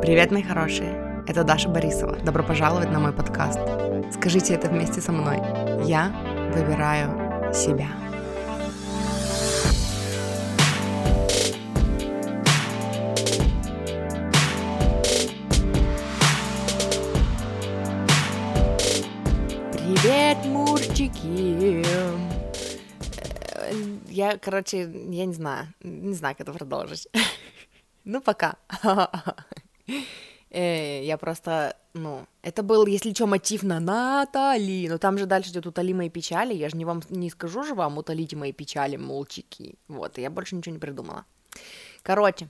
Привет, мои хорошие! Это Даша Борисова. Добро пожаловать на мой подкаст. Скажите это вместе со мной. Я выбираю себя. Привет, мурчики! Я, короче, я не знаю, не знаю, как это продолжить. Ну, пока. Э, Я просто, ну, это был, если что, мотив на Натали, но там же дальше идет «Утоли мои печали», я же не вам не скажу же вам «Утолите мои печали, молчики», вот, я больше ничего не придумала. Короче,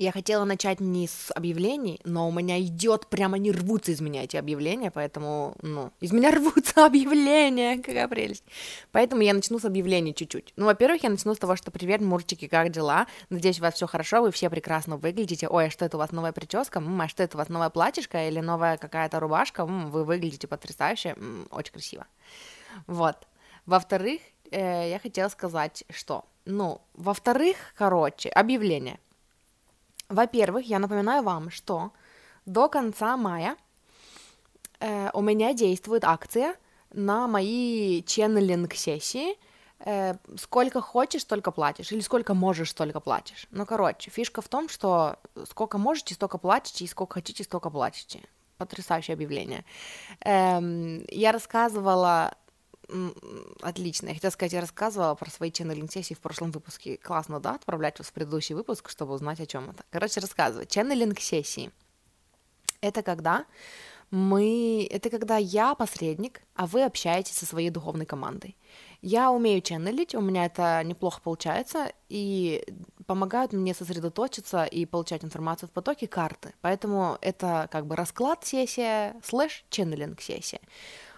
я хотела начать не с объявлений, но у меня идет, прямо не рвутся из меня эти объявления, поэтому, ну, из меня рвутся объявления, какая прелесть. Поэтому я начну с объявлений чуть-чуть. Ну, во-первых, я начну с того, что привет, мурчики, как дела? Надеюсь, у вас все хорошо, вы все прекрасно выглядите. Ой, а что это у вас новая прическа? М, а что это у вас новая платьишко или новая какая-то рубашка? М, вы выглядите потрясающе, М, очень красиво. Вот. Во-вторых, э, я хотела сказать, что, ну, во-вторых, короче, объявление. Во-первых, я напоминаю вам, что до конца мая э, у меня действует акция на мои ченнелинг-сессии. Э, сколько хочешь, столько платишь. Или сколько можешь, столько платишь. Ну, короче, фишка в том, что сколько можете, столько платите, и сколько хотите, столько платите. Потрясающее объявление. Эм, я рассказывала Отлично. Я хотела сказать, я рассказывала про свои ченнелинг-сессии в прошлом выпуске. Классно, да, отправлять вас в предыдущий выпуск, чтобы узнать, о чем это. Короче, рассказываю. Ченнелинг-сессии. Это когда мы... Это когда я посредник, а вы общаетесь со своей духовной командой. Я умею ченнелить, у меня это неплохо получается, и помогают мне сосредоточиться и получать информацию в потоке карты. Поэтому это как бы расклад-сессия слэш ченнелинг-сессия.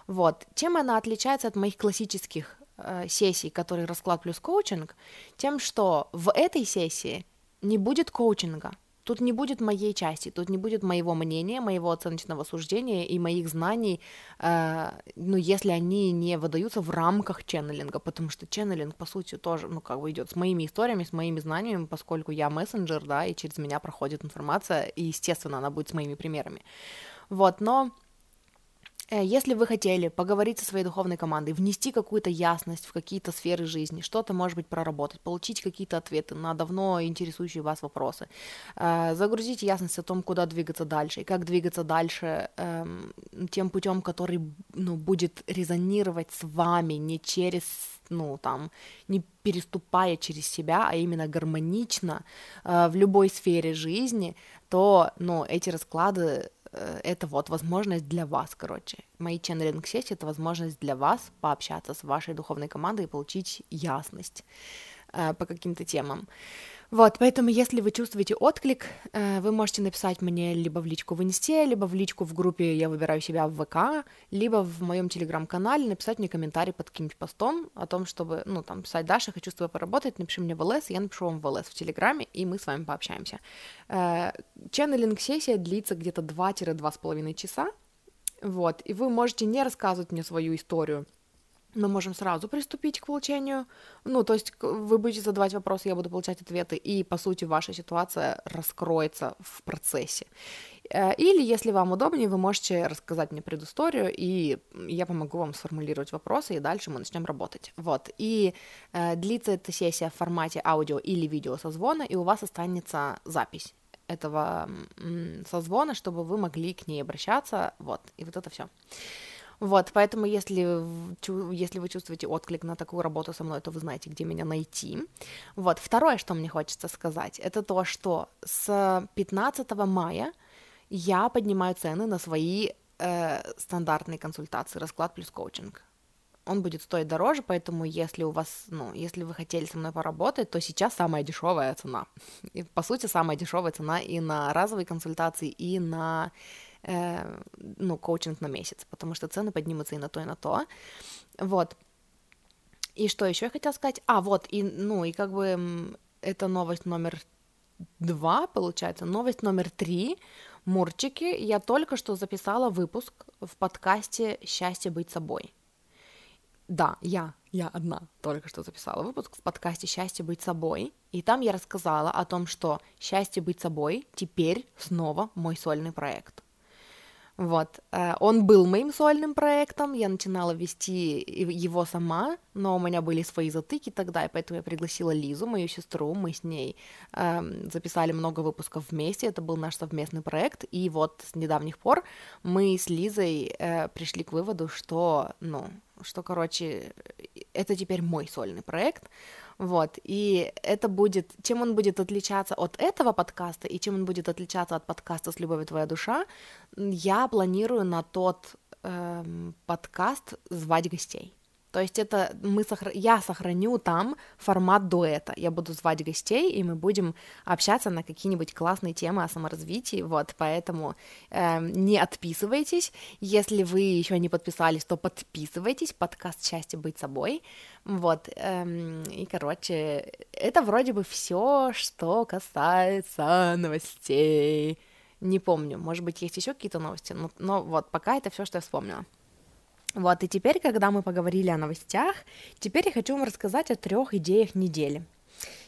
Вот. Чем она отличается от моих классических э, сессий, которые расклад плюс коучинг? Тем, что в этой сессии не будет коучинга. Тут не будет моей части, тут не будет моего мнения, моего оценочного суждения и моих знаний, э, ну, если они не выдаются в рамках ченнелинга, потому что ченнелинг, по сути, тоже, ну, как бы идет с моими историями, с моими знаниями, поскольку я мессенджер, да, и через меня проходит информация, и, естественно, она будет с моими примерами. Вот, но Если вы хотели поговорить со своей духовной командой, внести какую-то ясность в какие-то сферы жизни, что-то, может быть, проработать, получить какие-то ответы на давно интересующие вас вопросы, э, загрузить ясность о том, куда двигаться дальше и как двигаться дальше эм, тем путем, который ну, будет резонировать с вами не через ну, там, не переступая через себя, а именно гармонично э, в любой сфере жизни, то, ну, эти расклады Э, это вот возможность для вас, короче. Мои ченнелинг-сессии — это возможность для вас пообщаться с вашей духовной командой и получить ясность э, по каким-то темам. Вот, поэтому, если вы чувствуете отклик, э, вы можете написать мне либо в личку в Инсте, либо в личку в группе «Я выбираю себя» в ВК, либо в моем Телеграм-канале написать мне комментарий под каким-нибудь постом о том, чтобы, ну, там, писать «Даша, хочу с тобой поработать», напиши мне в ЛС, я напишу вам в ЛС в Телеграме, и мы с вами пообщаемся. Э, Ченнелинг-сессия длится где-то 2-2,5 часа, вот, и вы можете не рассказывать мне свою историю, мы можем сразу приступить к получению. Ну, то есть вы будете задавать вопросы, я буду получать ответы, и, по сути, ваша ситуация раскроется в процессе. Э, Или, если вам удобнее, вы можете рассказать мне предысторию, и я помогу вам сформулировать вопросы, и дальше мы начнем работать. Вот. И э, длится эта сессия в формате аудио или видео созвона, и у вас останется запись этого созвона, чтобы вы могли к ней обращаться. Вот. И вот это все. Вот, поэтому если, если вы чувствуете отклик на такую работу со мной, то вы знаете, где меня найти. Вот, второе, что мне хочется сказать, это то, что с 15 мая я поднимаю цены на свои э, стандартные консультации, расклад плюс коучинг. Он будет стоить дороже, поэтому если у вас, ну, если вы хотели со мной поработать, то сейчас самая дешевая цена. И, по сути, самая дешевая цена и на разовые консультации, и на э, ну, коучинг на месяц, потому что цены поднимутся и на то, и на то. Вот. И что еще я хотела сказать? А, вот, и, ну, и как бы это новость номер два, получается. Новость номер три. Мурчики, я только что записала выпуск в подкасте «Счастье быть собой». да, я, я одна только что записала выпуск в подкасте «Счастье быть собой», и там я рассказала о том, что «Счастье быть собой» теперь снова мой сольный проект. Вот. Э, он был моим сольным проектом, я начинала вести его сама, но у меня были свои затыки тогда, и поэтому я пригласила Лизу, мою сестру, мы с ней э, записали много выпусков вместе, это был наш совместный проект, и вот с недавних пор мы с Лизой э, пришли к выводу, что, ну, что, короче, это теперь мой сольный проект, вот, и это будет, чем он будет отличаться от этого подкаста и чем он будет отличаться от подкаста «С любовью твоя душа», я планирую на тот эм, подкаст звать гостей. То есть это мы сохр... я сохраню там формат дуэта. Я буду звать гостей, и мы будем общаться на какие-нибудь классные темы о саморазвитии. Вот, поэтому э, не отписывайтесь. Если вы еще не подписались, то подписывайтесь. Подкаст «Счастье быть собой». Вот, эм, и, короче, это вроде бы все, что касается новостей. Не помню, может быть, есть еще какие-то новости, но, но вот пока это все, что я вспомнила. Вот, и теперь, когда мы поговорили о новостях, теперь я хочу вам рассказать о трех идеях недели.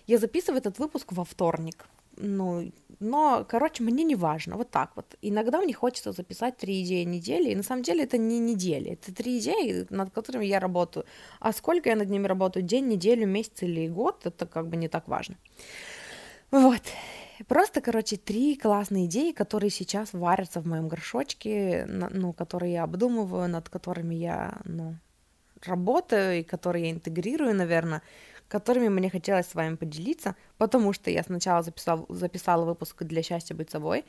Я записываю этот выпуск во вторник. Ну, но, короче, мне не важно, вот так вот. Иногда мне хочется записать три идеи недели, и на самом деле это не недели, это три идеи, над которыми я работаю. А сколько я над ними работаю, день, неделю, месяц или год, это как бы не так важно. Вот, Просто, короче, три классные идеи, которые сейчас варятся в моем горшочке, ну, которые я обдумываю, над которыми я, ну, работаю и которые я интегрирую, наверное, которыми мне хотелось с вами поделиться, потому что я сначала записал, записала выпуск для счастья быть собой,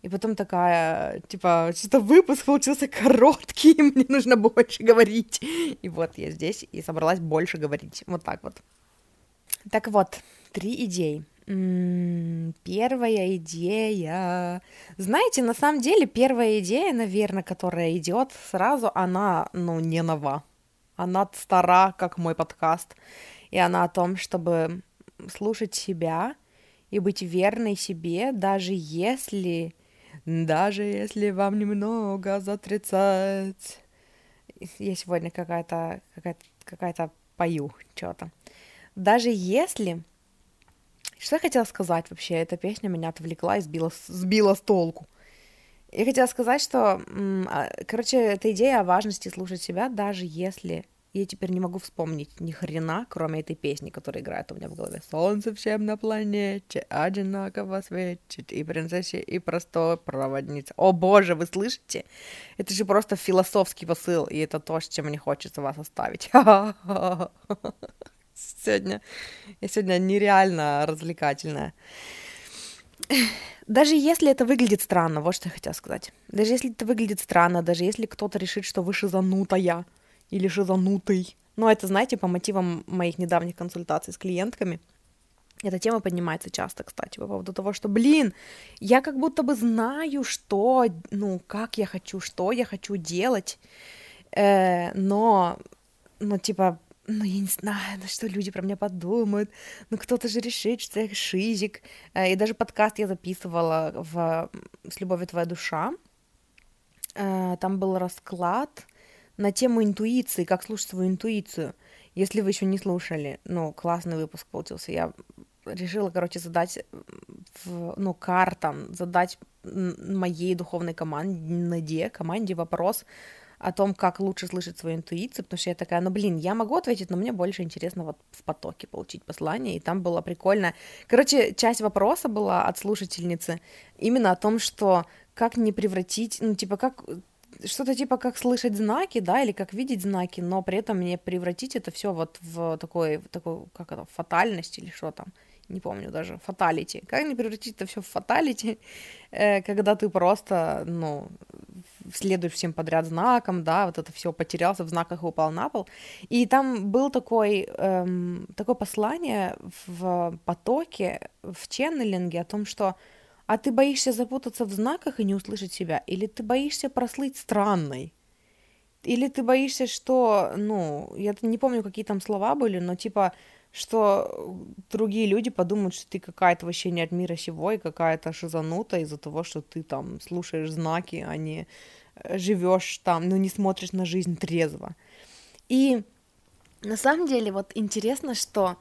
и потом такая, типа, что-то выпуск получился короткий, мне нужно больше говорить. И вот я здесь и собралась больше говорить. Вот так вот. Так вот, три идеи. Первая идея. Знаете, на самом деле первая идея, наверное, которая идет сразу, она, ну, не нова. Она стара, как мой подкаст. И она о том, чтобы слушать себя и быть верной себе, даже если, даже если вам немного за 30. Я сегодня какая-то, какая-то, какая-то пою что-то. Даже если что я хотела сказать вообще? Эта песня меня отвлекла и сбила, сбила с толку. Я хотела сказать, что, а, короче, эта идея о важности слушать себя, даже если я теперь не могу вспомнить ни хрена, кроме этой песни, которая играет у меня в голове. Солнце всем на планете одинаково светит, и принцессе, и простой проводница. О боже, вы слышите? Это же просто философский посыл, и это то, с чем мне хочется вас оставить. сегодня. Я сегодня нереально развлекательная. Даже если это выглядит странно, вот что я хотела сказать. Даже если это выглядит странно, даже если кто-то решит, что вы шизанутая или шизанутый. Ну, это, знаете, по мотивам моих недавних консультаций с клиентками. Эта тема поднимается часто, кстати, по поводу того, что, блин, я как будто бы знаю, что, ну, как я хочу, что я хочу делать, э, но, ну, типа, ну, я не знаю, на что люди про меня подумают, ну, кто-то же решит, что я шизик. Э, и даже подкаст я записывала в «С любовью твоя душа». Э, там был расклад на тему интуиции, как слушать свою интуицию. Если вы еще не слушали, ну, классный выпуск получился. Я решила, короче, задать, в, ну, картам, задать моей духовной команде, команде вопрос, о том, как лучше слышать свою интуицию, потому что я такая, ну, блин, я могу ответить, но мне больше интересно вот в потоке получить послание, и там было прикольно. Короче, часть вопроса была от слушательницы именно о том, что как не превратить, ну, типа, как что-то типа как слышать знаки, да, или как видеть знаки, но при этом не превратить это все вот в такой, в такой, как это, фатальность или что там, не помню даже, фаталити. Как не превратить это все в фаталити, э, когда ты просто, ну, следуешь всем подряд знакам, да, вот это все потерялся в знаках и упал на пол. И там был такой, эм, такое послание в потоке, в ченнелинге о том, что а ты боишься запутаться в знаках и не услышать себя, или ты боишься прослыть странной, или ты боишься, что, ну, я не помню, какие там слова были, но типа, что другие люди подумают, что ты какая-то вообще не от мира сего и какая-то шизанута из-за того, что ты там слушаешь знаки, а не живешь там, но не смотришь на жизнь трезво. И На самом деле, вот интересно, что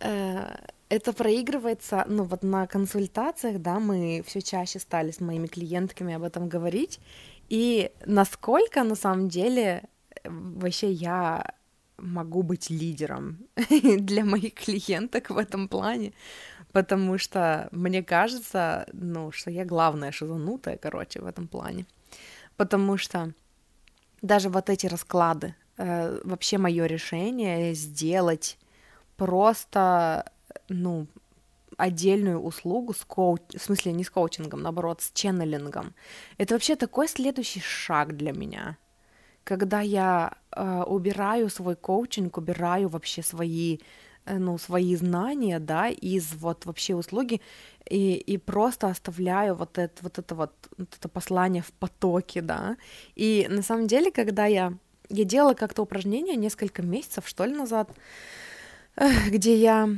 э, это проигрывается, ну вот на консультациях, да, мы все чаще стали с моими клиентками об этом говорить, и насколько на самом деле вообще я могу быть лидером для моих клиенток в этом плане, потому что мне кажется, ну, что я главная шизанутая, короче, в этом плане, потому что даже вот эти расклады, э, вообще мое решение сделать просто, ну, отдельную услугу с коуч... в смысле не с коучингом, наоборот, с ченнелингом. Это вообще такой следующий шаг для меня. Когда я э, убираю свой коучинг, убираю вообще свои, ну, свои знания, да, из вот вообще услуги, и, и просто оставляю вот это вот, это вот, вот это послание в потоке, да. И на самом деле, когда я, я делала как-то упражнение несколько месяцев, что ли, назад, где я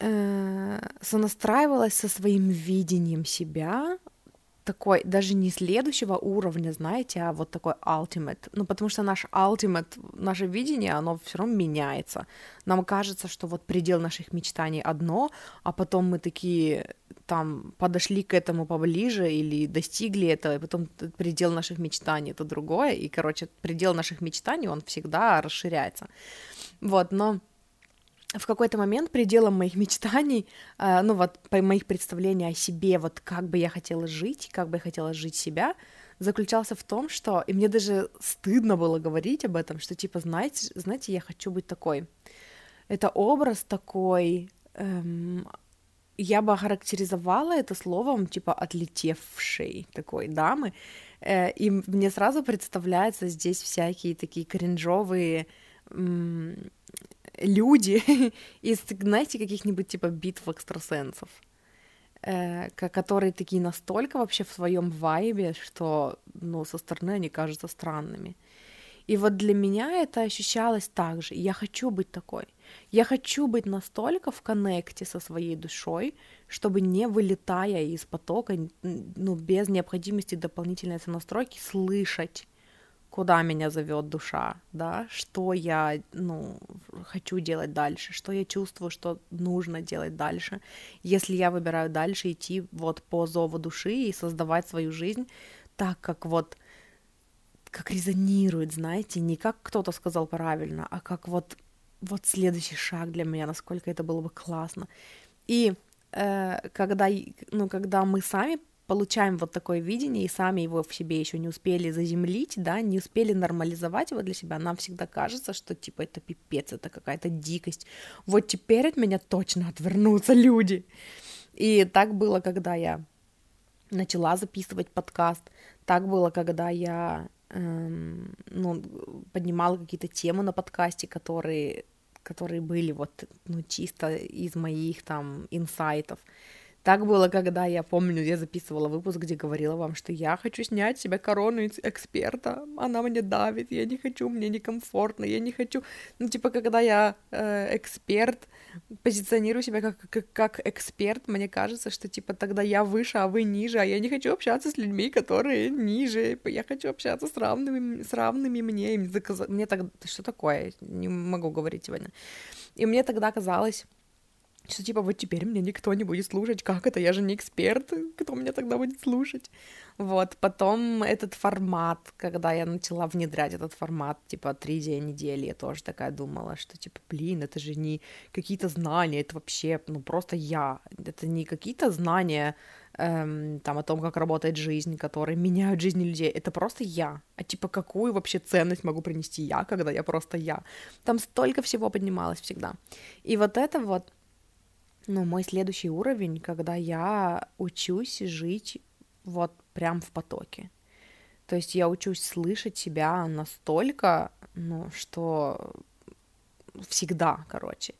э, сонастраивалась со своим видением себя, такой, даже не следующего уровня, знаете, а вот такой ultimate. Ну, потому что наш ultimate, наше видение, оно все равно меняется. Нам кажется, что вот предел наших мечтаний одно, а потом мы такие там подошли к этому поближе или достигли этого, и потом предел наших мечтаний это другое, и, короче, предел наших мечтаний, он всегда расширяется. Вот, но в какой-то момент пределом моих мечтаний, э, ну вот по моих представлений о себе, вот как бы я хотела жить, как бы я хотела жить себя, заключался в том, что, и мне даже стыдно было говорить об этом, что типа, знаете, знаете, я хочу быть такой. Это образ такой, эм, я бы охарактеризовала это словом типа отлетевшей такой дамы, э, и мне сразу представляются здесь всякие такие кринжовые люди из, знаете, каких-нибудь типа битв экстрасенсов, э, которые такие настолько вообще в своем вайбе, что, ну, со стороны они кажутся странными. И вот для меня это ощущалось так же. Я хочу быть такой. Я хочу быть настолько в коннекте со своей душой, чтобы не вылетая из потока, ну, без необходимости дополнительной настройки, слышать куда меня зовет душа, да, что я, ну, хочу делать дальше, что я чувствую, что нужно делать дальше. Если я выбираю дальше идти вот по зову души и создавать свою жизнь так, как вот как резонирует, знаете, не как кто-то сказал правильно, а как вот вот следующий шаг для меня, насколько это было бы классно. И э, когда, ну, когда мы сами получаем вот такое видение и сами его в себе еще не успели заземлить, да, не успели нормализовать его для себя, нам всегда кажется, что типа это пипец, это какая-то дикость. Вот теперь от меня точно отвернутся люди. И так было, когда я начала записывать подкаст, так было, когда я эм, ну, поднимала какие-то темы на подкасте, которые, которые были вот ну, чисто из моих там инсайтов. Так было, когда я помню, я записывала выпуск, где говорила вам, что я хочу снять себе корону эксперта, она мне давит, я не хочу, мне некомфортно, я не хочу, ну, типа, когда я э, эксперт, позиционирую себя как, как, как эксперт, мне кажется, что, типа, тогда я выше, а вы ниже, а я не хочу общаться с людьми, которые ниже, я хочу общаться с равными, с равными мне, мне тогда, что такое, не могу говорить сегодня, и мне тогда казалось, что типа вот теперь меня никто не будет слушать, как это, я же не эксперт, кто меня тогда будет слушать? Вот, потом этот формат, когда я начала внедрять этот формат, типа, три дня недели, я тоже такая думала, что, типа, блин, это же не какие-то знания, это вообще, ну, просто я, это не какие-то знания, эм, там, о том, как работает жизнь, которые меняют жизни людей, это просто я, а, типа, какую вообще ценность могу принести я, когда я просто я? Там столько всего поднималось всегда. И вот это вот ну, мой следующий уровень, когда я учусь жить вот прям в потоке. То есть я учусь слышать себя настолько, ну, что всегда, короче,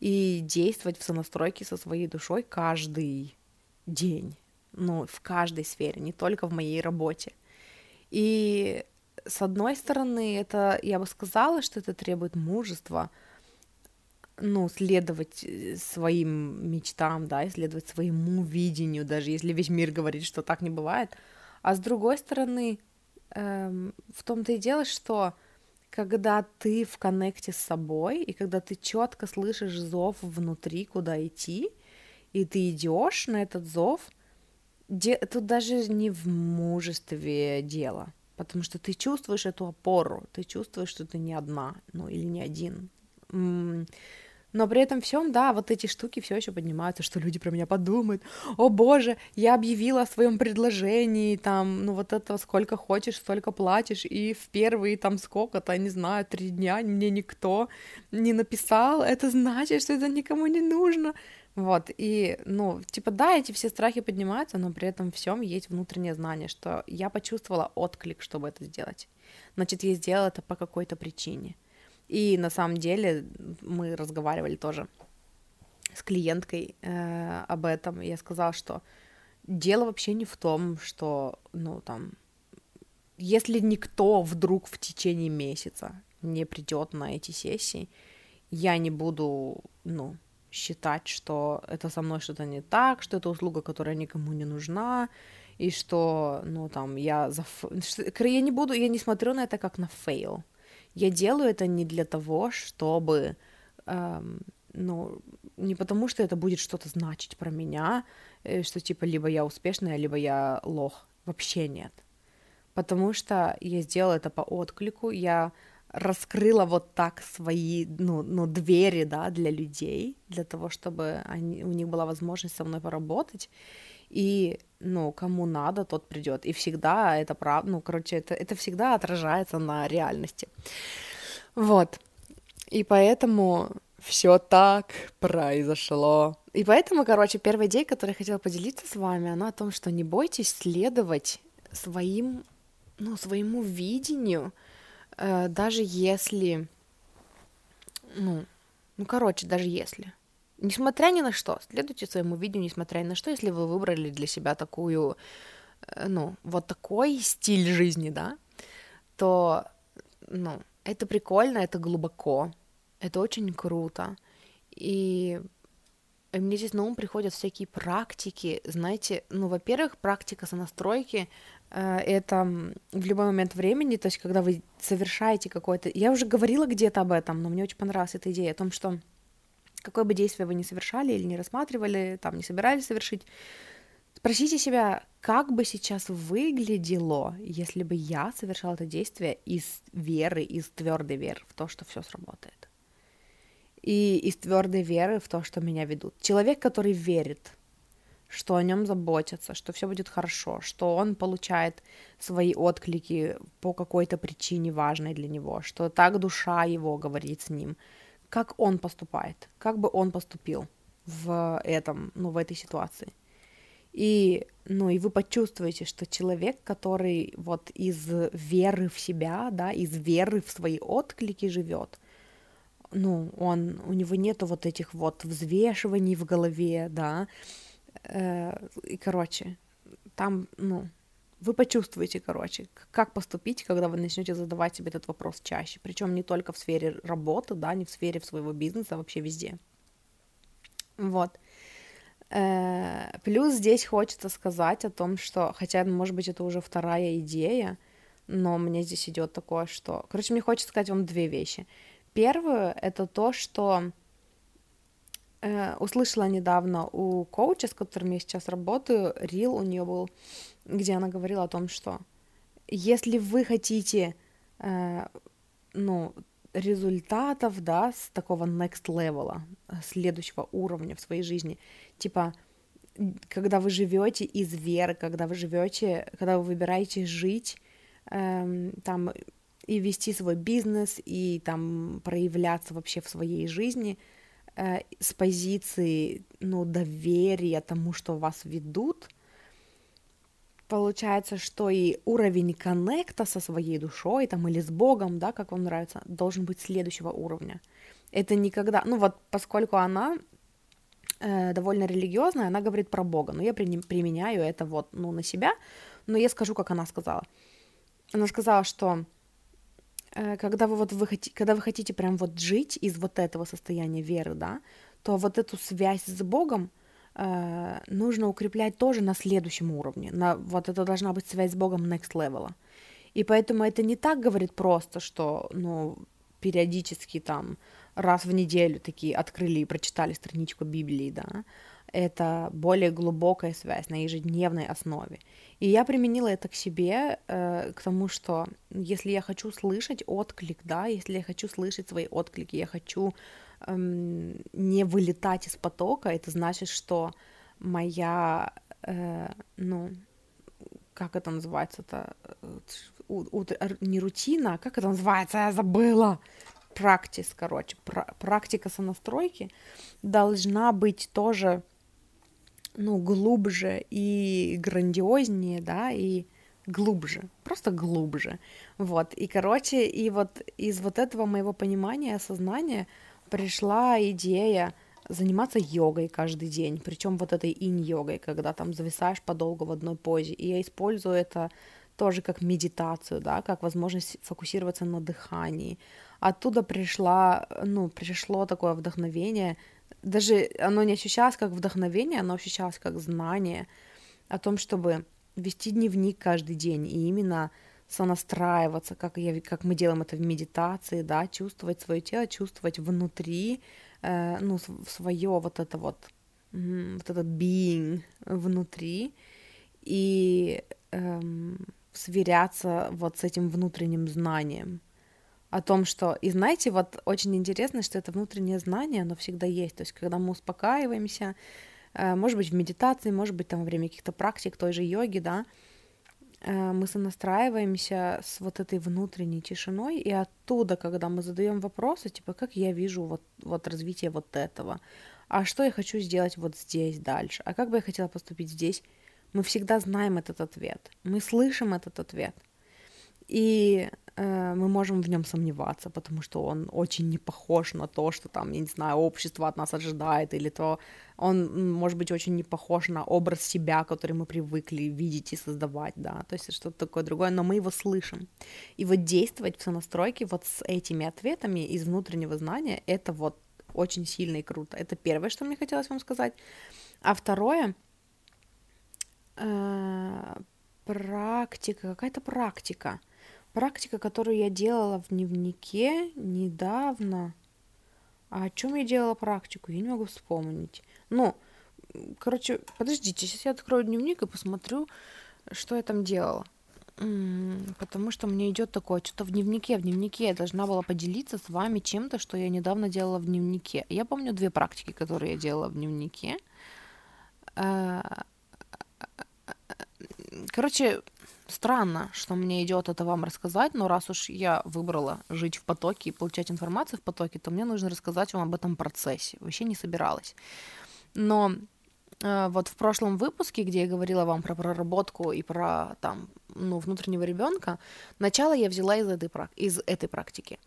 и действовать в сонастройке со своей душой каждый день, ну, в каждой сфере, не только в моей работе. И с одной стороны, это, я бы сказала, что это требует мужества, ну, следовать э, своим мечтам, да, исследовать своему видению, даже если весь мир говорит, что так не бывает. А с другой стороны, эм, в том-то и дело, что когда ты в коннекте с собой, и когда ты четко слышишь зов внутри, куда идти, и ты идешь на этот зов, де- тут даже не в мужестве дело, потому что ты чувствуешь эту опору, ты чувствуешь, что ты не одна, ну или не один. Но при этом всем, да, вот эти штуки все еще поднимаются, что люди про меня подумают. О боже, я объявила о своем предложении, там, ну вот это сколько хочешь, столько платишь, и в первые там сколько-то, не знаю, три дня мне никто не написал, это значит, что это никому не нужно. Вот, и, ну, типа, да, эти все страхи поднимаются, но при этом всем есть внутреннее знание, что я почувствовала отклик, чтобы это сделать. Значит, я сделала это по какой-то причине. И на самом деле мы разговаривали тоже с клиенткой э, об этом. Я сказала, что дело вообще не в том, что, ну, там, если никто вдруг в течение месяца не придет на эти сессии, я не буду, ну, считать, что это со мной что-то не так, что это услуга, которая никому не нужна, и что, ну, там, я... Заф... Я не буду, я не смотрю на это как на fail я делаю это не для того, чтобы, эм, ну, не потому что это будет что-то значить про меня, э, что типа либо я успешная, либо я лох. Вообще нет. Потому что я сделала это по отклику, я раскрыла вот так свои, ну, ну, двери, да, для людей, для того, чтобы они, у них была возможность со мной поработать. И, ну, кому надо, тот придет. И всегда это правда, ну, короче, это, это всегда отражается на реальности. Вот. И поэтому все так произошло. И поэтому, короче, первая идея, которую я хотела поделиться с вами, она о том, что не бойтесь следовать своим, ну, своему видению, э, даже если, ну, ну, короче, даже если. Несмотря ни на что, следуйте своему видео, несмотря ни на что, если вы выбрали для себя такую, э, ну, вот такой стиль жизни, да, то, ну, это прикольно, это глубоко, это очень круто. И мне здесь на ум приходят всякие практики, знаете, ну, во-первых, практика сонастройки э, это в любой момент времени, то есть когда вы совершаете какое-то... Я уже говорила где-то об этом, но мне очень понравилась эта идея о том, что какое бы действие вы ни совершали или не рассматривали, там не собирались совершить, спросите себя, как бы сейчас выглядело, если бы я совершала это действие из веры, из твердой веры в то, что все сработает. И из твердой веры в то, что меня ведут. Человек, который верит, что о нем заботятся, что все будет хорошо, что он получает свои отклики по какой-то причине важной для него, что так душа его говорит с ним, как он поступает, как бы он поступил в этом, ну, в этой ситуации. И, ну, и вы почувствуете, что человек, который вот из веры в себя, да, из веры в свои отклики живет, ну, он, у него нету вот этих вот взвешиваний в голове, да, э, и, короче, там, ну, вы почувствуете, короче, как поступить, когда вы начнете задавать себе этот вопрос чаще. Причем не только в сфере работы, да, не в сфере своего бизнеса, а вообще везде. Вот. Э, плюс здесь хочется сказать о том, что, хотя, может быть, это уже вторая идея, но мне здесь идет такое, что... Короче, мне хочется сказать вам две вещи. Первое — это то, что услышала недавно у коуча, с которым я сейчас работаю, Рил у нее был где она говорила о том, что если вы хотите, э, ну, результатов, да, с такого next level, следующего уровня в своей жизни, типа, когда вы живете из веры, когда вы живете, когда вы выбираете жить, э, там, и вести свой бизнес, и там проявляться вообще в своей жизни э, с позиции, ну, доверия тому, что вас ведут, получается, что и уровень коннекта со своей душой там или с Богом, да, как вам нравится, должен быть следующего уровня. Это никогда, ну вот поскольку она э, довольно религиозная, она говорит про Бога, но я при, применяю это вот, ну, на себя, но я скажу, как она сказала. Она сказала, что когда вы вот вы хотите, когда вы хотите прям вот жить из вот этого состояния веры, да, то вот эту связь с Богом, э, нужно укреплять тоже на следующем уровне. На, вот это должна быть связь с Богом next level. И поэтому это не так говорит просто, что, ну, периодически там раз в неделю такие открыли и прочитали страничку Библии, да, это более глубокая связь на ежедневной основе. И я применила это к себе, э, к тому, что если я хочу слышать отклик, да, если я хочу слышать свои отклики, я хочу эм, не вылетать из потока, это значит, что моя, э, ну, как это называется-то, э, не рутина, а как это называется, я забыла, практис, короче, практика сонастройки должна быть тоже ну, глубже и грандиознее, да, и глубже, просто глубже, вот, и, короче, и вот из вот этого моего понимания, осознания пришла идея заниматься йогой каждый день, причем вот этой инь-йогой, когда там зависаешь подолгу в одной позе, и я использую это тоже как медитацию, да, как возможность фокусироваться на дыхании. Оттуда пришла, ну, пришло такое вдохновение — даже оно не ощущалось как вдохновение, оно ощущалось как знание о том, чтобы вести дневник каждый день и именно сонастраиваться, как, я, как мы делаем это в медитации, да, чувствовать свое тело, чувствовать внутри, э, ну, свое вот это вот, вот этот being внутри, и эм, сверяться вот с этим внутренним знанием о том, что... И знаете, вот очень интересно, что это внутреннее знание, оно всегда есть. То есть, когда мы успокаиваемся, э, может быть, в медитации, может быть, там во время каких-то практик той же йоги, да, э, мы сонастраиваемся с вот этой внутренней тишиной, и оттуда, когда мы задаем вопросы, типа, как я вижу вот, вот развитие вот этого, а что я хочу сделать вот здесь дальше, а как бы я хотела поступить здесь, мы всегда знаем этот ответ, мы слышим этот ответ. И мы можем в нем сомневаться, потому что он очень не похож на то, что там, я не знаю, общество от нас ожидает, или то он может быть очень не похож на образ себя, который мы привыкли видеть и создавать, да, то есть что-то такое другое, но мы его слышим. И вот действовать в сонастройке вот с этими ответами из внутреннего знания, это вот очень сильно и круто. Это первое, что мне хотелось вам сказать. А второе, э, практика, какая-то практика — Практика, которую я делала в дневнике недавно. А о чем я делала практику? Я не могу вспомнить. Ну, короче, подождите, сейчас я открою дневник и посмотрю, что я там делала. Потому что мне идет такое, что-то в дневнике, в дневнике я должна была поделиться с вами чем-то, что я недавно делала в дневнике. Я помню две практики, которые я делала в дневнике. А, короче, Странно, что мне идет это вам рассказать, но раз уж я выбрала жить в потоке и получать информацию в потоке, то мне нужно рассказать вам об этом процессе. Вообще не собиралась. Но э, вот в прошлом выпуске, где я говорила вам про проработку и про там, ну, внутреннего ребенка, начало я взяла из этой, из этой практики.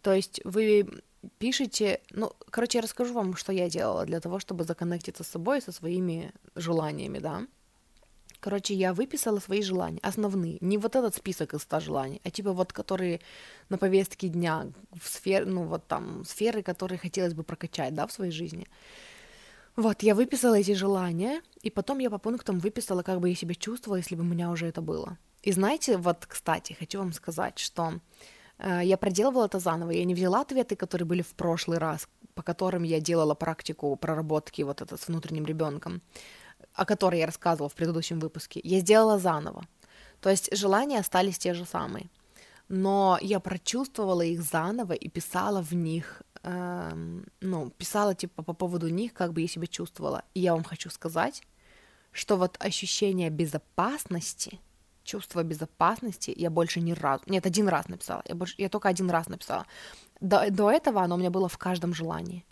То есть вы пишете, ну, короче, я расскажу вам, что я делала для того, чтобы законнектиться с собой, со своими желаниями, да. Короче, я выписала свои желания, основные. Не вот этот список из 100 желаний, а типа вот которые на повестке дня, в сфер, ну вот там, сферы, которые хотелось бы прокачать, да, в своей жизни. Вот, я выписала эти желания, и потом я по пунктам выписала, как бы я себя чувствовала, если бы у меня уже это было. И знаете, вот, кстати, хочу вам сказать, что э, я проделывала это заново, я не взяла ответы, которые были в прошлый раз, по которым я делала практику проработки вот это с внутренним ребенком о которой я рассказывала в предыдущем выпуске, я сделала заново. То есть желания остались те же самые. Но я прочувствовала их заново и писала в них, эм, ну, писала типа по поводу них, как бы я себя чувствовала. И я вам хочу сказать, что вот ощущение безопасности, чувство безопасности я больше ни разу, нет, один раз написала, я, больше, я только один раз написала. До, до этого оно у меня было в каждом желании.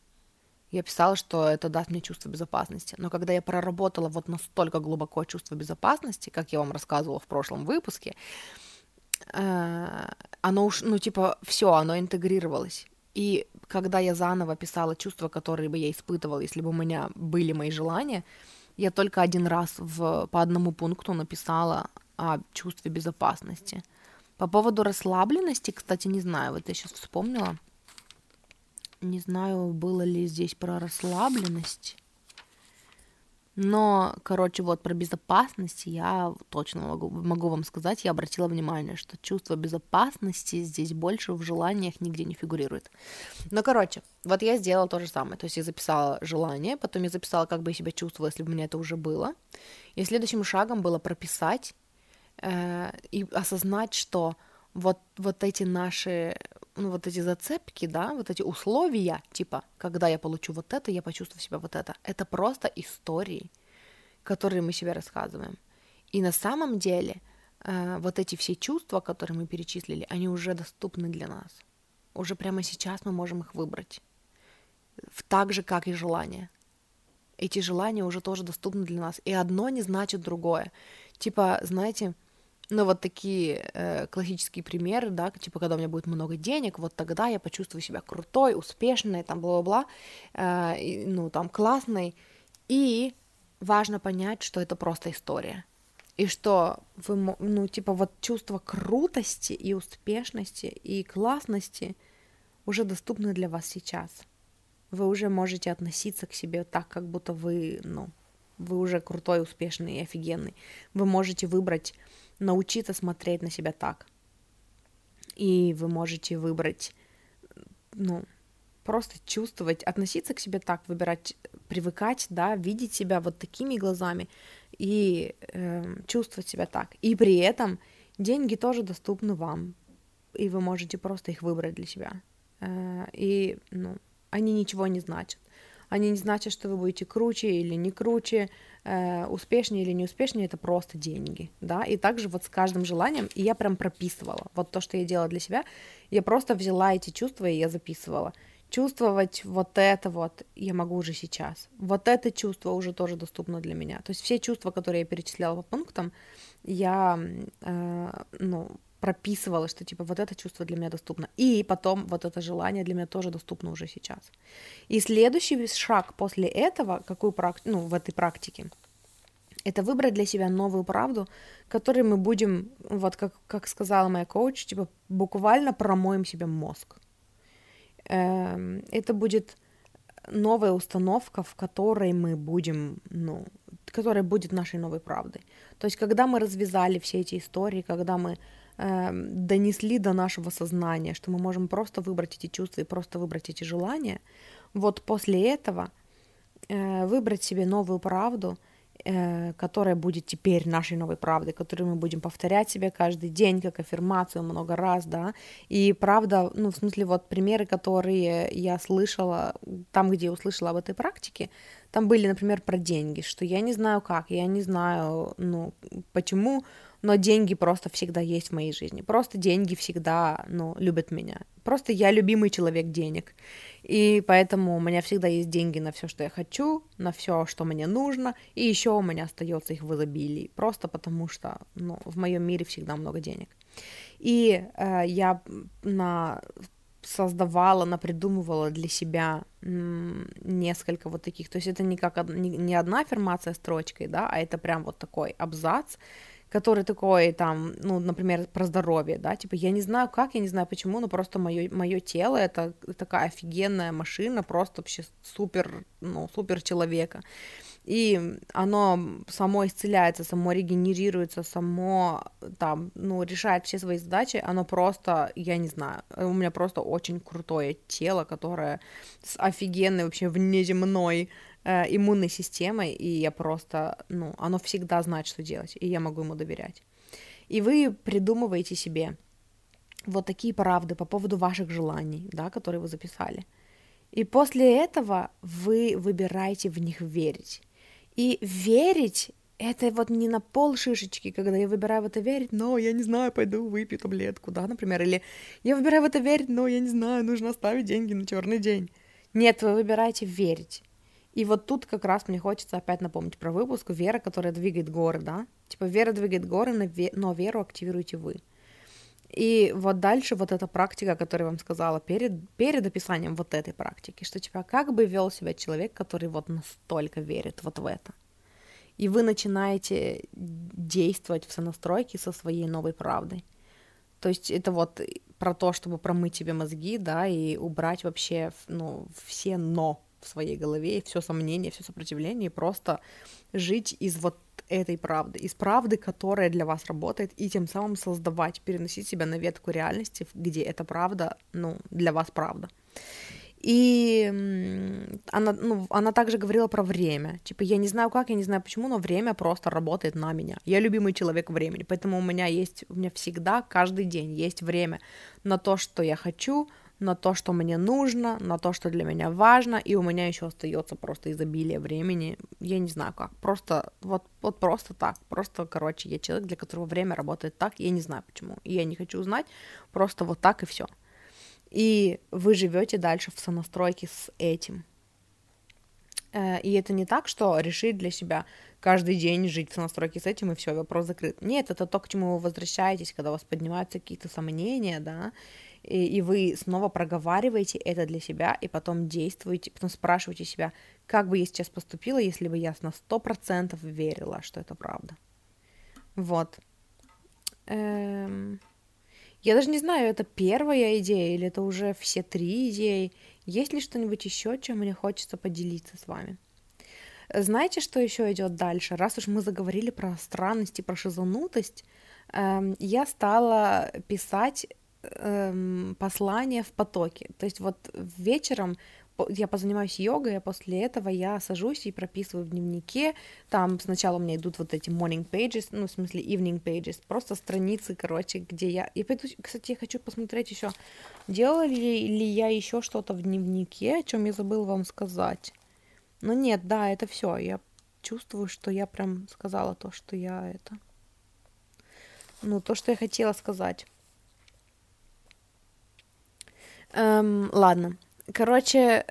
Я писала, что это даст мне чувство безопасности. Но когда я проработала вот настолько глубоко чувство безопасности, как я вам рассказывала в прошлом выпуске, э, оно уж, ну, типа, все, оно интегрировалось. И когда я заново писала чувства, которые бы я испытывала, если бы у меня были мои желания, я только один раз в, по одному пункту написала о чувстве безопасности. По поводу расслабленности, кстати, не знаю, вот я сейчас вспомнила. Не знаю, было ли здесь про расслабленность. Но, короче, вот про безопасность я точно могу, могу вам сказать, я обратила внимание, что чувство безопасности здесь больше в желаниях нигде не фигурирует. Но, короче, вот я сделала то же самое. То есть я записала желание, потом я записала, как бы я себя чувствовала, если бы у меня это уже было. И следующим шагом было прописать э, и осознать, что вот, вот эти наши, ну, вот эти зацепки, да, вот эти условия, типа, когда я получу вот это, я почувствую себя вот это, это просто истории, которые мы себе рассказываем. И на самом деле э, вот эти все чувства, которые мы перечислили, они уже доступны для нас. Уже прямо сейчас мы можем их выбрать. Так же, как и желания. Эти желания уже тоже доступны для нас. И одно не значит другое. Типа, знаете, ну, вот такие э, классические примеры, да, типа, когда у меня будет много денег, вот тогда я почувствую себя крутой, успешной, там, бла-бла-бла, э, и, ну, там, классной. И важно понять, что это просто история. И что вы, ну, типа, вот чувство крутости и успешности и классности уже доступны для вас сейчас. Вы уже можете относиться к себе так, как будто вы, ну, вы уже крутой, успешный и офигенный. Вы можете выбрать научиться смотреть на себя так. И вы можете выбрать, ну, просто чувствовать, относиться к себе так, выбирать, привыкать, да, видеть себя вот такими глазами и э, чувствовать себя так. И при этом деньги тоже доступны вам, и вы можете просто их выбрать для себя. Э, и, ну, они ничего не значат. Они не значат, что вы будете круче или не круче, э, успешнее или не успешнее, это просто деньги, да, и также вот с каждым желанием, и я прям прописывала, вот то, что я делала для себя, я просто взяла эти чувства и я записывала. Чувствовать вот это вот я могу уже сейчас. Вот это чувство уже тоже доступно для меня. То есть все чувства, которые я перечисляла по пунктам, я, э, ну, прописывала, что типа вот это чувство для меня доступно. И потом вот это желание для меня тоже доступно уже сейчас. И следующий шаг после этого, какую прак... ну, в этой практике, это выбрать для себя новую правду, которой мы будем, вот как, как сказала моя коуч, типа буквально промоем себе мозг. Эм, это будет новая установка, в которой мы будем, ну, которая будет нашей новой правдой. То есть, когда мы развязали все эти истории, когда мы донесли до нашего сознания, что мы можем просто выбрать эти чувства и просто выбрать эти желания, вот после этого э, выбрать себе новую правду, э, которая будет теперь нашей новой правдой, которую мы будем повторять себе каждый день как аффирмацию много раз, да, и правда, ну, в смысле, вот примеры, которые я слышала, там, где я услышала об этой практике, там были, например, про деньги, что я не знаю как, я не знаю, ну, почему но деньги просто всегда есть в моей жизни. Просто деньги всегда, ну, любят меня. Просто я любимый человек денег. И поэтому у меня всегда есть деньги на все, что я хочу, на все, что мне нужно, и еще у меня остается их в изобилии. Просто потому что, ну, в моем мире всегда много денег. И э, я на создавала, напридумывала для себя несколько вот таких. То есть это не как не, не одна аффирмация строчкой, да, а это прям вот такой абзац, который такой там, ну, например, про здоровье, да, типа, я не знаю как, я не знаю почему, но просто мое, мое тело это такая офигенная машина, просто вообще супер, ну, супер человека. И оно само исцеляется, само регенерируется, само там, ну, решает все свои задачи, оно просто, я не знаю, у меня просто очень крутое тело, которое с офигенной вообще внеземной э, иммунной системой, и я просто, ну, оно всегда знает, что делать, и я могу ему доверять. И вы придумываете себе вот такие правды по поводу ваших желаний, да, которые вы записали. И после этого вы выбираете в них верить. И верить это вот не на пол шишечки, когда я выбираю в это верить, но я не знаю, пойду выпью таблетку, да, например, или я выбираю в это верить, но я не знаю, нужно оставить деньги на черный день. Нет, вы выбираете верить. И вот тут как раз мне хочется опять напомнить про выпуск «Вера, которая двигает горы», да? Типа вера двигает горы, но веру активируете вы. И вот дальше вот эта практика, которую я вам сказала перед, перед описанием вот этой практики, что типа как бы вел себя человек, который вот настолько верит вот в это. И вы начинаете действовать в сонастройке со своей новой правдой. То есть это вот про то, чтобы промыть себе мозги, да, и убрать вообще, ну, все «но», в своей голове, все сомнения, все сопротивление, и просто жить из вот этой правды, из правды, которая для вас работает, и тем самым создавать, переносить себя на ветку реальности, где эта правда, ну, для вас правда. И она, ну, она также говорила про время. Типа, я не знаю как, я не знаю почему, но время просто работает на меня. Я любимый человек времени, поэтому у меня есть, у меня всегда, каждый день есть время на то, что я хочу, на то, что мне нужно, на то, что для меня важно, и у меня еще остается просто изобилие времени. Я не знаю как, просто вот, вот просто так, просто, короче, я человек, для которого время работает так, я не знаю почему, и я не хочу узнать, просто вот так и все. И вы живете дальше в сонастройке с этим. Э, и это не так, что решить для себя каждый день жить в сонастройке с этим, и все, вопрос закрыт. Нет, это то, к чему вы возвращаетесь, когда у вас поднимаются какие-то сомнения, да, и, и вы снова проговариваете это для себя, и потом действуете, потом спрашиваете себя, как бы я сейчас поступила, если бы я на сто процентов верила, что это правда. Вот. Эм... Я даже не знаю, это первая идея или это уже все три идеи. Есть ли что-нибудь еще, чем мне хочется поделиться с вами? Знаете, что еще идет дальше? Раз уж мы заговорили про странность и про шизанутость, эм, я стала писать эм, послания в потоке. То есть вот вечером я позанимаюсь йогой, а после этого я сажусь и прописываю в дневнике. Там сначала у меня идут вот эти morning pages, ну, в смысле evening pages, просто страницы, короче, где я... И пойду, кстати, я хочу посмотреть еще, делала ли, ли я еще что-то в дневнике, о чем я забыла вам сказать. Ну нет, да, это все. Я чувствую, что я прям сказала то, что я это... Ну, то, что я хотела сказать. Эм, ладно. Короче,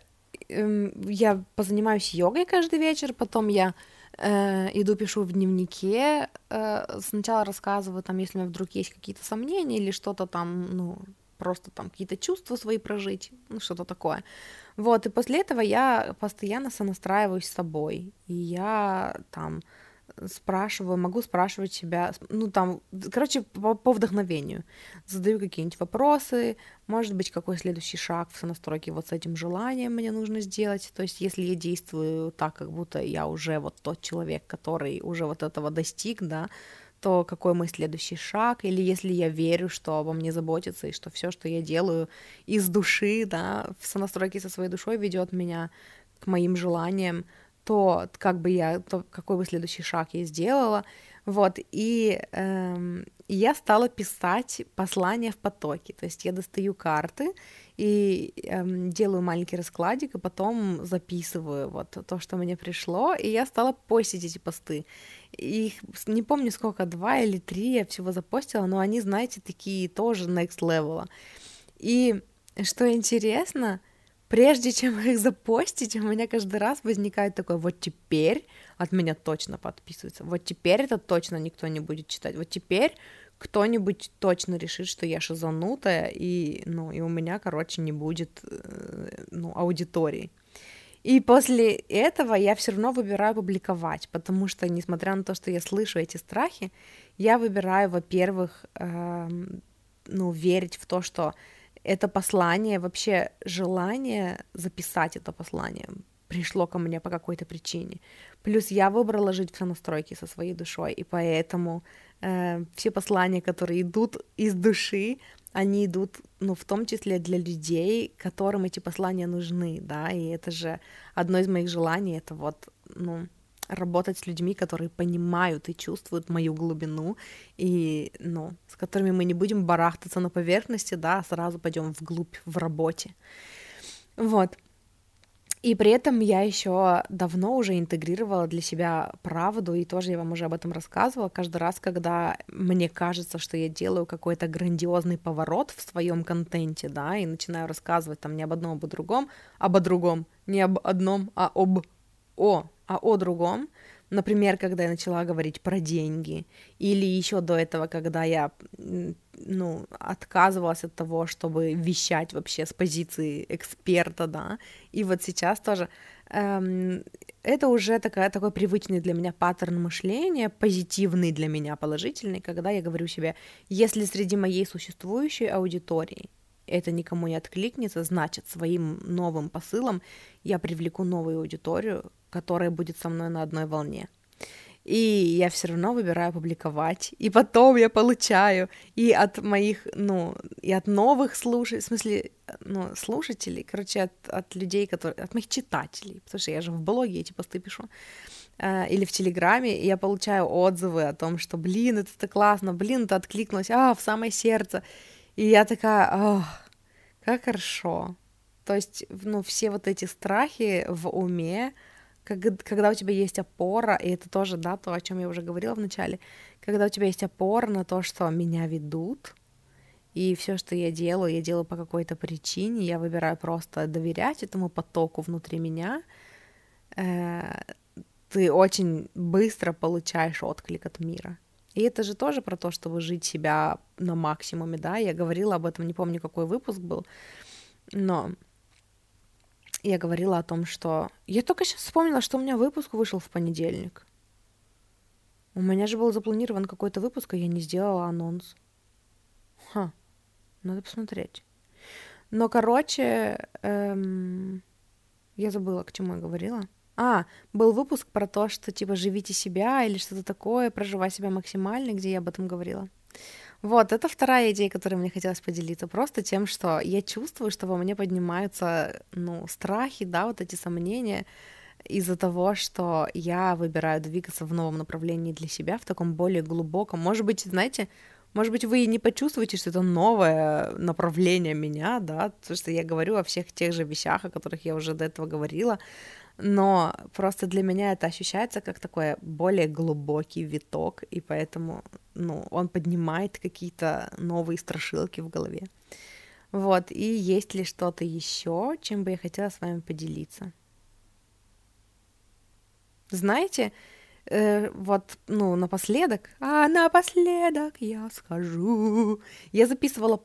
эм, я позанимаюсь йогой каждый вечер, потом я э, иду пишу в дневнике, э, сначала рассказываю, там, если у меня вдруг есть какие-то сомнения или что-то там, ну, просто там какие-то чувства свои прожить, ну, что-то такое. Вот, и после этого я постоянно сонастраиваюсь с собой, и я там спрашиваю, могу спрашивать себя, ну там, короче, по, по вдохновению. Задаю какие-нибудь вопросы, может быть, какой следующий шаг в сонастройке вот с этим желанием мне нужно сделать. То есть, если я действую так, как будто я уже вот тот человек, который уже вот этого достиг, да, то какой мой следующий шаг, или если я верю, что обо мне заботится, и что все, что я делаю из души, да, в сонастройке со своей душой ведет меня к моим желаниям, то как бы я, то какой бы следующий шаг я сделала, вот, и эм, я стала писать послания в потоке, то есть я достаю карты и эм, делаю маленький раскладик, и потом записываю вот то, что мне пришло, и я стала постить эти посты. Их не помню сколько, два или три я всего запостила, но они, знаете, такие тоже next level. И что интересно, прежде чем их запостить, у меня каждый раз возникает такой, вот теперь от меня точно подписывается, вот теперь это точно никто не будет читать, вот теперь кто-нибудь точно решит, что я шизанутая, и, ну, и у меня, короче, не будет, э, ну, аудитории. И после этого я все равно выбираю публиковать, потому что, несмотря на то, что я слышу эти страхи, я выбираю, во-первых, э, ну, верить в то, что это послание, вообще желание записать это послание пришло ко мне по какой-то причине. Плюс я выбрала жить в сонастройке со своей душой, и поэтому э, все послания, которые идут из души, они идут, ну, в том числе для людей, которым эти послания нужны, да, и это же одно из моих желаний, это вот, ну, работать с людьми, которые понимают и чувствуют мою глубину, и, ну, с которыми мы не будем барахтаться на поверхности, да, а сразу пойдем вглубь в работе. Вот. И при этом я еще давно уже интегрировала для себя правду, и тоже я вам уже об этом рассказывала. Каждый раз, когда мне кажется, что я делаю какой-то грандиозный поворот в своем контенте, да, и начинаю рассказывать там не об одном, а об другом, об другом, не об одном, а об о а о другом. Например, когда я начала говорить про деньги, или еще до этого, когда я ну, отказывалась от того, чтобы вещать вообще с позиции эксперта, да, и вот сейчас тоже эм, это уже такая, такой привычный для меня паттерн мышления, позитивный для меня, положительный, когда я говорю себе, если среди моей существующей аудитории это никому не откликнется, значит, своим новым посылом я привлеку новую аудиторию, которая будет со мной на одной волне. И я все равно выбираю публиковать. И потом я получаю и от моих, ну, и от новых слушателей, в смысле, ну, слушателей, короче, от, от людей, которые, от моих читателей, потому что я же в блоге эти посты пишу, э, или в Телеграме, и я получаю отзывы о том, что, блин, это так классно, блин, это откликнулось, а, в самое сердце. И я такая, как хорошо. То есть, ну, все вот эти страхи в уме, когда у тебя есть опора, и это тоже, да, то, о чем я уже говорила в начале, когда у тебя есть опора на то, что меня ведут, и все, что я делаю, я делаю по какой-то причине, я выбираю просто доверять этому потоку внутри меня, э, ты очень быстро получаешь отклик от мира. И это же тоже про то, чтобы жить себя на максимуме, да, я говорила об этом, не помню, какой выпуск был, но я говорила о том, что... Я только сейчас вспомнила, что у меня выпуск вышел в понедельник. У меня же был запланирован какой-то выпуск, а я не сделала анонс. Ха, надо посмотреть. Но, короче, эм, я забыла, к чему я говорила. А, был выпуск про то, что, типа, живите себя или что-то такое, проживай себя максимально, где я об этом говорила. Вот, это вторая идея, которой мне хотелось поделиться, просто тем, что я чувствую, что во мне поднимаются, ну, страхи, да, вот эти сомнения из-за того, что я выбираю двигаться в новом направлении для себя, в таком более глубоком. Может быть, знаете, может быть, вы и не почувствуете, что это новое направление меня, да, потому что я говорю о всех тех же вещах, о которых я уже до этого говорила, но просто для меня это ощущается как такой более глубокий виток, и поэтому, ну, он поднимает какие-то новые страшилки в голове. Вот, и есть ли что-то еще, чем бы я хотела с вами поделиться? Знаете, э, вот, ну, напоследок, а напоследок я скажу, я записывала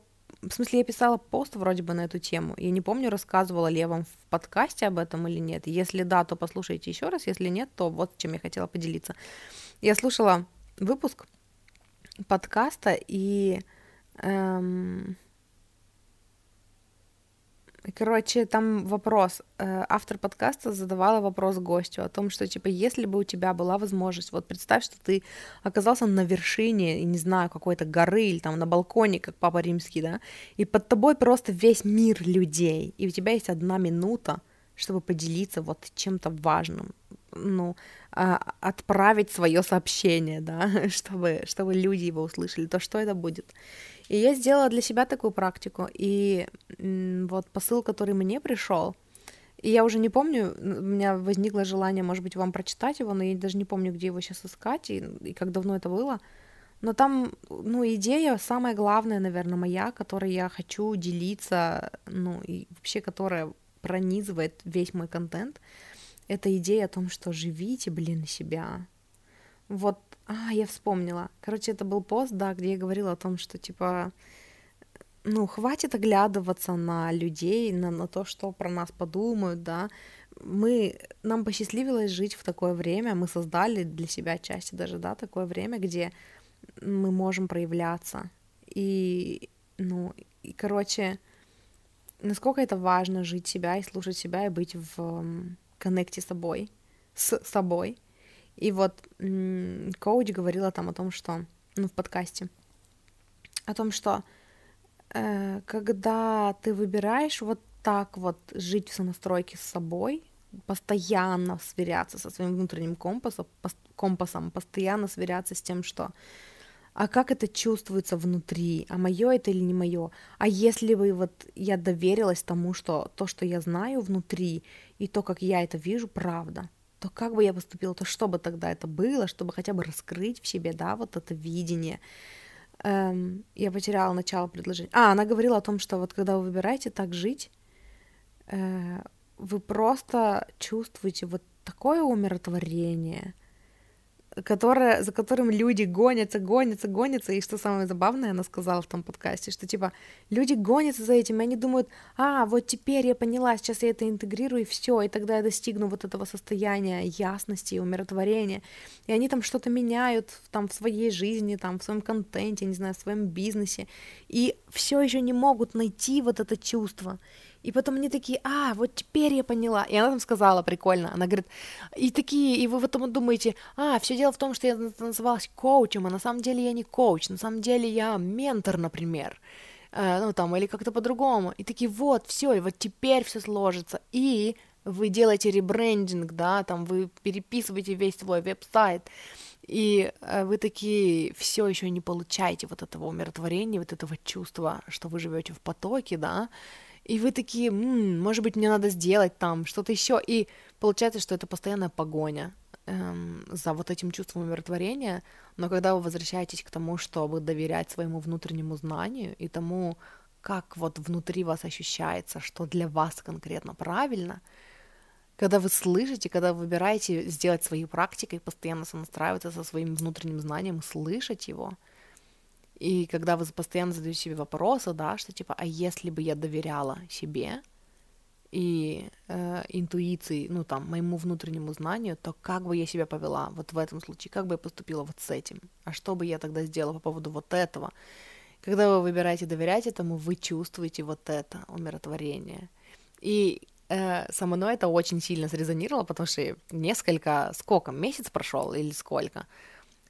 в смысле, я писала пост вроде бы на эту тему. Я не помню, рассказывала ли я вам в подкасте об этом или нет. Если да, то послушайте еще раз. Если нет, то вот чем я хотела поделиться. Я слушала выпуск подкаста, и эм, Короче, там вопрос. Э, автор подкаста задавала вопрос гостю о том, что, типа, если бы у тебя была возможность, вот представь, что ты оказался на вершине, не знаю, какой-то горы или там на балконе, как Папа Римский, да, и под тобой просто весь мир людей, и у тебя есть одна минута, чтобы поделиться вот чем-то важным, ну, а, отправить свое сообщение, да, чтобы, чтобы люди его услышали, то что это будет? И я сделала для себя такую практику, и вот посыл, который мне пришел, и я уже не помню, у меня возникло желание, может быть, вам прочитать его, но я даже не помню, где его сейчас искать и, и как давно это было. Но там, ну, идея самая главная, наверное, моя, которой я хочу делиться, ну, и вообще, которая пронизывает весь мой контент, это идея о том, что живите, блин, себя. Вот а, я вспомнила. Короче, это был пост, да, где я говорила о том, что, типа, ну, хватит оглядываться на людей, на, на то, что про нас подумают, да. Мы, нам посчастливилось жить в такое время, мы создали для себя части даже, да, такое время, где мы можем проявляться. И, ну, и, короче, насколько это важно жить себя и слушать себя и быть в коннекте с собой, с собой, и вот коуч говорила там о том, что, ну, в подкасте, о том, что э, когда ты выбираешь вот так вот жить в сонастройке с собой, постоянно сверяться со своим внутренним компасом, компасом, постоянно сверяться с тем, что а как это чувствуется внутри, а мое это или не мое, а если бы вот я доверилась тому, что то, что я знаю внутри, и то, как я это вижу, правда, то как бы я поступила, то что бы тогда это было, чтобы хотя бы раскрыть в себе, да, вот это видение. Эм, я потеряла начало предложения. А, она говорила о том, что вот когда вы выбираете так жить, э, вы просто чувствуете вот такое умиротворение, которая, за которым люди гонятся, гонятся, гонятся, и что самое забавное, она сказала в том подкасте, что, типа, люди гонятся за этим, и они думают, а, вот теперь я поняла, сейчас я это интегрирую, и все, и тогда я достигну вот этого состояния ясности и умиротворения, и они там что-то меняют там в своей жизни, там в своем контенте, не знаю, в своем бизнесе, и все еще не могут найти вот это чувство, и потом они такие, а, вот теперь я поняла. И она там сказала, прикольно, она говорит, и такие, и вы потом думаете, а, все дело в том, что я называлась коучем, а на самом деле я не коуч, на самом деле я ментор, например. Э, ну, там, или как-то по-другому. И такие, вот, все, и вот теперь все сложится. И вы делаете ребрендинг, да, там вы переписываете весь свой веб-сайт, и э, вы такие все еще не получаете вот этого умиротворения, вот этого чувства, что вы живете в потоке, да, и вы такие, м-м, может быть, мне надо сделать там что-то еще, и получается, что это постоянная погоня эм, за вот этим чувством умиротворения, но когда вы возвращаетесь к тому, чтобы доверять своему внутреннему знанию и тому, как вот внутри вас ощущается, что для вас конкретно правильно, когда вы слышите, когда вы выбираете сделать своей практикой, постоянно сонастраиваться со своим внутренним знанием, слышать его — и когда вы постоянно задаете себе вопросы, да, что типа, а если бы я доверяла себе и э, интуиции, ну там, моему внутреннему знанию, то как бы я себя повела вот в этом случае, как бы я поступила вот с этим, а что бы я тогда сделала по поводу вот этого. Когда вы выбираете доверять этому, вы чувствуете вот это умиротворение. И э, со мной это очень сильно срезонировало, потому что несколько, сколько, месяц прошел или сколько,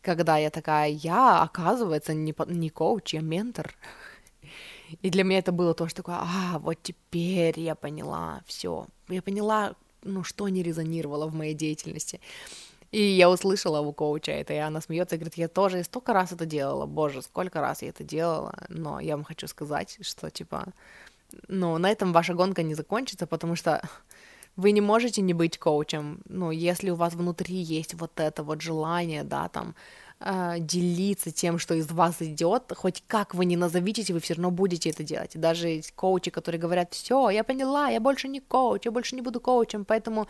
когда я такая, я, оказывается, не, не коуч, я ментор. И для меня это было тоже такое, а, вот теперь я поняла, все, я поняла, ну, что не резонировало в моей деятельности. И я услышала у коуча это, и она смеется и говорит, я тоже столько раз это делала, боже, сколько раз я это делала, но я вам хочу сказать, что, типа, ну, на этом ваша гонка не закончится, потому что вы не можете не быть коучем, ну, если у вас внутри есть вот это вот желание, да, там, э, делиться тем, что из вас идет, хоть как вы не назовитесь, вы все равно будете это делать. Даже коучи, которые говорят, все, я поняла, я больше не коуч, я больше не буду коучем, поэтому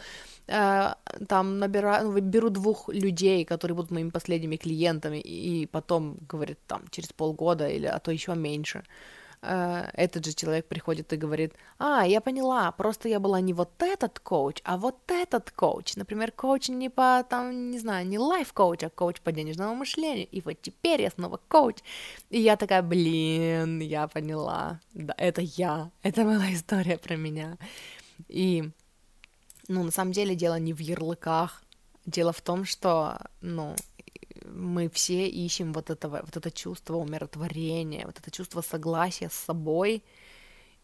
э, там набираю, ну, беру двух людей, которые будут моими последними клиентами, и потом, говорит, там, через полгода или, а то еще меньше, Э, этот же человек приходит и говорит, а, я поняла, просто я была не вот этот коуч, а вот этот коуч. Например, коуч не по, там, не знаю, не лайф-коуч, а коуч по денежному мышлению. И вот теперь я снова коуч. И я такая, блин, я поняла. Да, это я. Это была история про меня. И, ну, на самом деле дело не в ярлыках. Дело в том, что, ну, мы все ищем вот, этого, вот это чувство умиротворения, вот это чувство согласия с собой,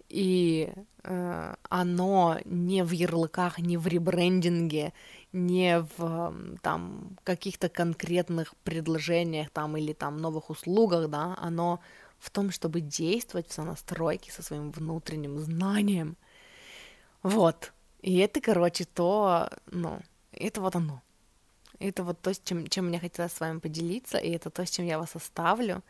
и э, оно не в ярлыках, не в ребрендинге, не в там каких-то конкретных предложениях там или там новых услугах, да, оно в том, чтобы действовать в сонастройке со своим внутренним знанием. Вот. И это, короче, то, ну, это вот оно. Это вот то, чем, чем мне хотелось с вами поделиться, и это то, с чем я вас оставлю.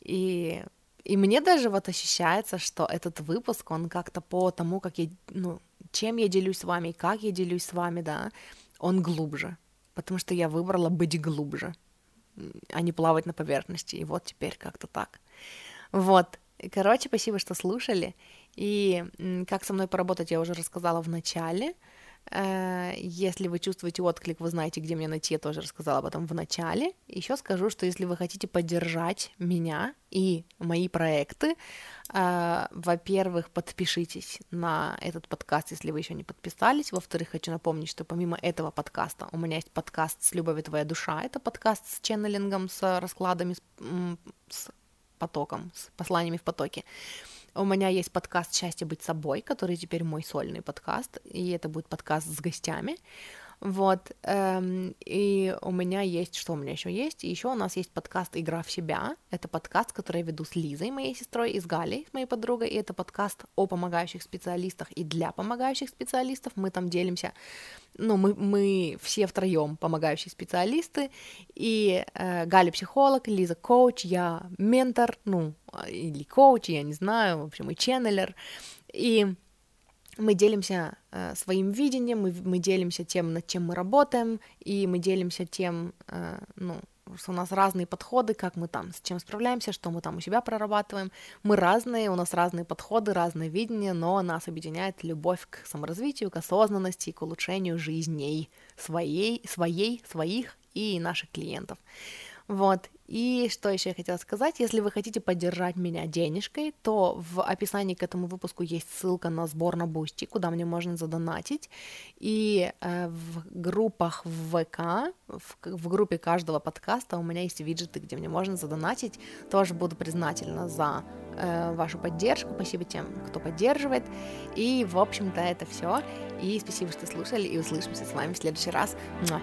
И, и мне даже вот ощущается, что этот выпуск, он как-то по тому, как я, ну, чем я делюсь с вами как я делюсь с вами, да, он глубже, потому что я выбрала быть глубже, а не плавать на поверхности, и вот теперь как-то так. Вот, короче, спасибо, что слушали, и как со мной поработать я уже рассказала в начале, если вы чувствуете отклик, вы знаете, где меня найти, я тоже рассказала об этом в начале. Еще скажу, что если вы хотите поддержать меня и мои проекты, э, во-первых, подпишитесь на этот подкаст, если вы еще не подписались. Во-вторых, хочу напомнить, что помимо этого подкаста у меня есть подкаст «С любовью твоя душа». Это подкаст с ченнелингом, с раскладами, с потоком, с посланиями в потоке. У меня есть подкаст «Счастье быть собой», который теперь мой сольный подкаст, и это будет подкаст с гостями. Вот, эм, и у меня есть, что у меня еще есть? Еще у нас есть подкаст «Игра в себя». Это подкаст, который я веду с Лизой, моей сестрой, и с Галей, моей подругой, и это подкаст о помогающих специалистах и для помогающих специалистов. Мы там делимся, ну, мы, мы все втроем помогающие специалисты, и э, Галя психолог, Лиза коуч, я ментор, ну, или коуч, я не знаю, в общем, и ченнелер, и мы делимся э, своим видением, мы, мы делимся тем, над чем мы работаем, и мы делимся тем, э, ну, что у нас разные подходы, как мы там с чем справляемся, что мы там у себя прорабатываем. Мы разные, у нас разные подходы, разные видения, но нас объединяет любовь к саморазвитию, к осознанности, к улучшению жизней своей, своей, своих и наших клиентов. Вот. И что еще я хотела сказать, если вы хотите поддержать меня денежкой, то в описании к этому выпуску есть ссылка на сбор на Boosty, куда мне можно задонатить. И э, в группах в ВК, в, в группе каждого подкаста у меня есть виджеты, где мне можно задонатить. Тоже буду признательна за э, вашу поддержку. Спасибо тем, кто поддерживает. И, в общем-то, это все. И спасибо, что слушали, и услышимся с вами в следующий раз. Муа.